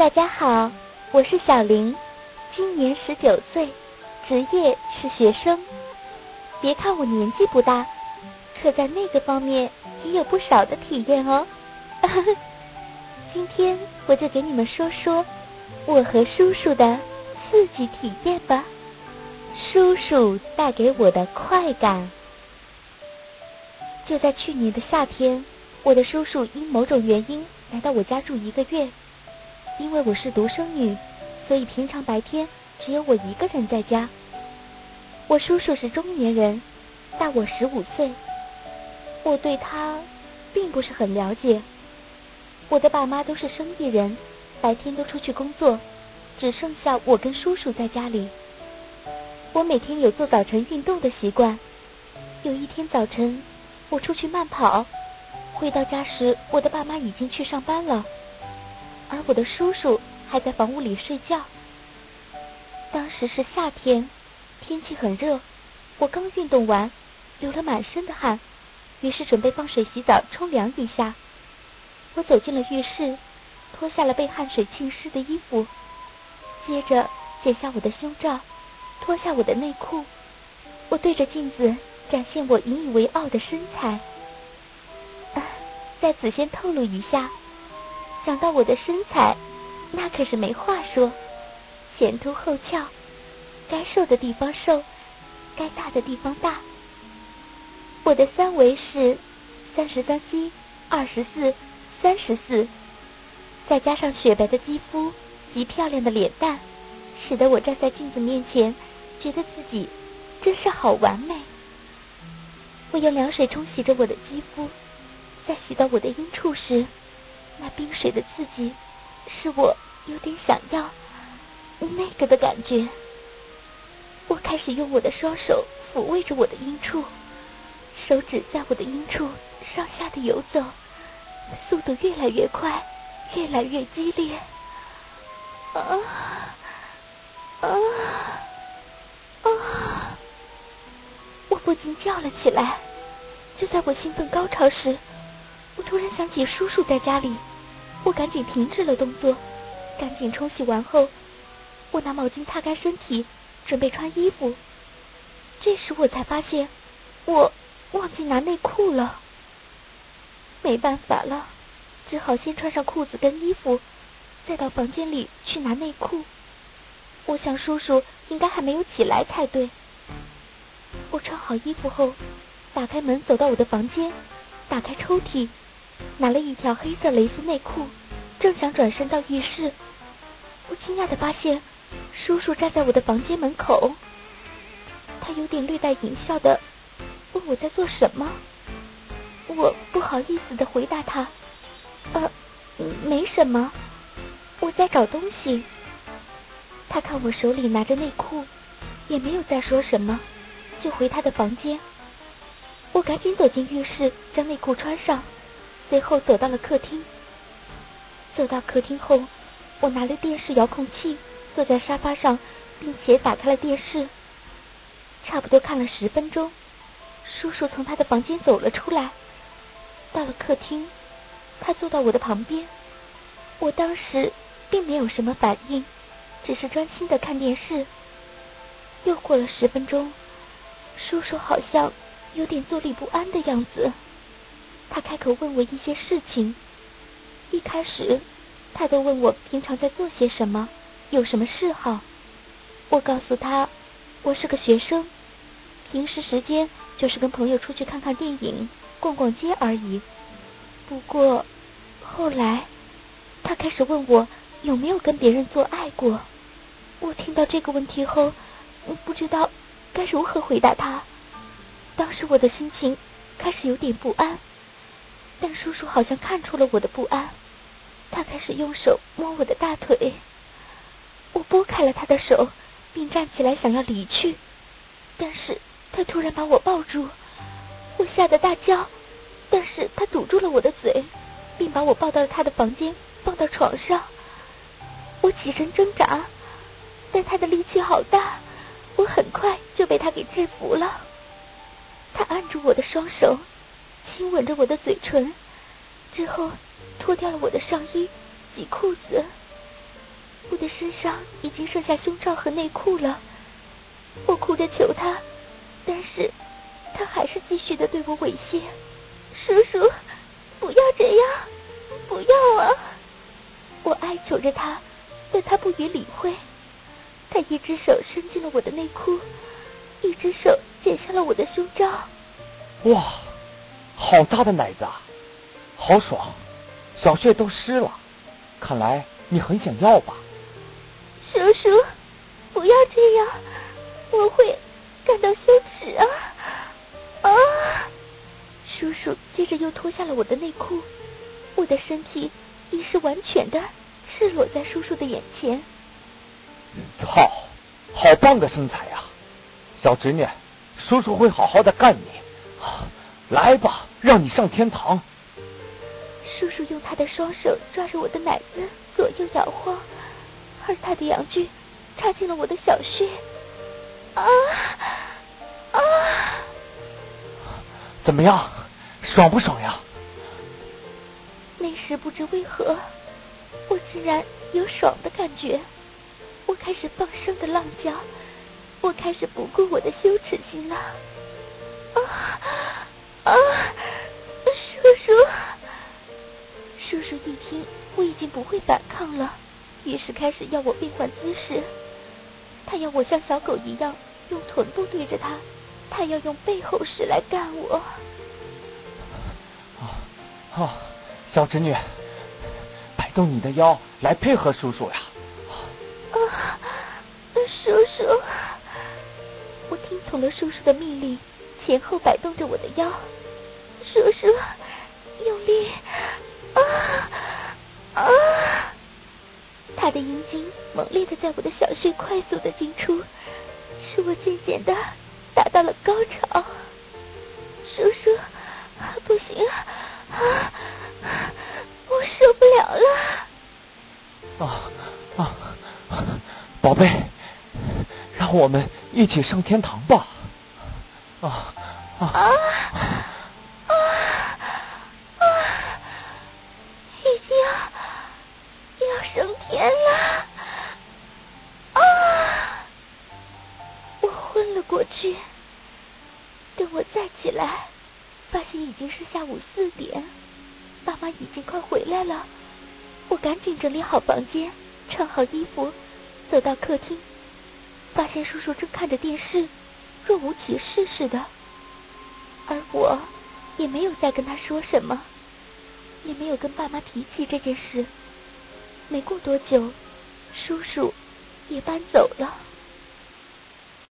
大家好，我是小林，今年十九岁，职业是学生。别看我年纪不大，可在那个方面也有不少的体验哦。今天我就给你们说说我和叔叔的刺激体验吧。叔叔带给我的快感。就在去年的夏天，我的叔叔因某种原因来到我家住一个月。因为我是独生女，所以平常白天只有我一个人在家。我叔叔是中年人，大我十五岁。我对他并不是很了解。我的爸妈都是生意人，白天都出去工作，只剩下我跟叔叔在家里。我每天有做早晨运动的习惯。有一天早晨，我出去慢跑，回到家时，我的爸妈已经去上班了。而我的叔叔还在房屋里睡觉。当时是夏天，天气很热，我刚运动完，流了满身的汗，于是准备放水洗澡冲凉一下。我走进了浴室，脱下了被汗水浸湿的衣服，接着解下我的胸罩，脱下我的内裤。我对着镜子展现我引以为傲的身材。在此先透露一下。想到我的身材，那可是没话说，前凸后翘，该瘦的地方瘦，该大的地方大。我的三围是三十三 C、二十四、三十四，再加上雪白的肌肤及漂亮的脸蛋，使得我站在镜子面前，觉得自己真是好完美。我用凉水冲洗着我的肌肤，在洗到我的阴处时。那冰水的刺激，使我有点想要那个的感觉。我开始用我的双手抚慰着我的阴处，手指在我的阴处上下的游走，速度越来越快，越来越激烈。啊啊啊！我不禁叫了起来。就在我兴奋高潮时，我突然想起叔叔在家里。我赶紧停止了动作，赶紧冲洗完后，我拿毛巾擦干身体，准备穿衣服。这时我才发现，我忘记拿内裤了。没办法了，只好先穿上裤子跟衣服，再到房间里去拿内裤。我想叔叔应该还没有起来才对。我穿好衣服后，打开门走到我的房间，打开抽屉。拿了一条黑色蕾丝内裤，正想转身到浴室，我惊讶的发现叔叔站在我的房间门口。他有点略带淫笑的问我在做什么。我不好意思的回答他：“呃，没什么，我在找东西。”他看我手里拿着内裤，也没有再说什么，就回他的房间。我赶紧走进浴室，将内裤穿上。随后走到了客厅。走到客厅后，我拿了电视遥控器，坐在沙发上，并且打开了电视。差不多看了十分钟，叔叔从他的房间走了出来，到了客厅，他坐到我的旁边。我当时并没有什么反应，只是专心的看电视。又过了十分钟，叔叔好像有点坐立不安的样子。他开口问我一些事情，一开始他都问我平常在做些什么，有什么嗜好。我告诉他我是个学生，平时时间就是跟朋友出去看看电影、逛逛街而已。不过后来他开始问我有没有跟别人做爱过。我听到这个问题后，不知道该如何回答他。当时我的心情开始有点不安。但叔叔好像看出了我的不安，他开始用手摸我的大腿。我拨开了他的手，并站起来想要离去，但是他突然把我抱住，我吓得大叫，但是他堵住了我的嘴，并把我抱到了他的房间，放到床上。我起身挣扎，但他的力气好大，我很快就被他给制服了。他按住我的双手。亲吻着我的嘴唇，之后脱掉了我的上衣，系裤子，我的身上已经剩下胸罩和内裤了。我哭着求他，但是他还是继续的对我猥亵。叔叔，不要这样，不要啊！我哀求着他，但他不予理会。他一只手伸进了我的内裤，一只手解下了我的胸罩。哇，好大的奶子啊，好爽，小穴都湿了。看来你很想要吧？叔叔，不要这样，我会感到羞耻啊！啊！叔叔接着又脱下了我的内裤，我的身体已是完全的赤裸在叔叔的眼前。操，好棒的身材呀！小侄女，叔叔会好好的干你。来吧，让你上天堂。叔叔用他的双手抓着我的奶子左右摇晃，而他的阳具插进了我的小穴。啊啊！怎么样，爽不爽呀？那时不知为何，我竟然有爽的感觉。我开始放声的浪叫，我开始不顾我的羞耻心了。啊啊！叔叔，叔叔一听我已经不会反抗了，于是开始要我变换姿势。他要我像小狗一样用臀部对着他，他要用背后式来干我。啊啊！小侄女，摆动你的腰来配合叔叔呀。啊，叔叔！我听从了叔叔的命令，前后摆动着我的腰。叔叔，用力！啊啊！他的阴茎猛烈的在我的小穴快速的进出，使我渐渐的达到了高潮。叔叔，不行，啊，我受不了了！啊啊！宝贝，让我们一起上天堂吧！啊啊啊啊！已经要升天了！啊！我昏了过去。等我再起来，发现已经是下午四点，爸妈已经快回来了。我赶紧整理好房间，穿好衣服。走到客厅，发现叔叔正看着电视，若无其事似的，而我也没有再跟他说什么，也没有跟爸妈提起这件事。没过多久，叔叔也搬走了。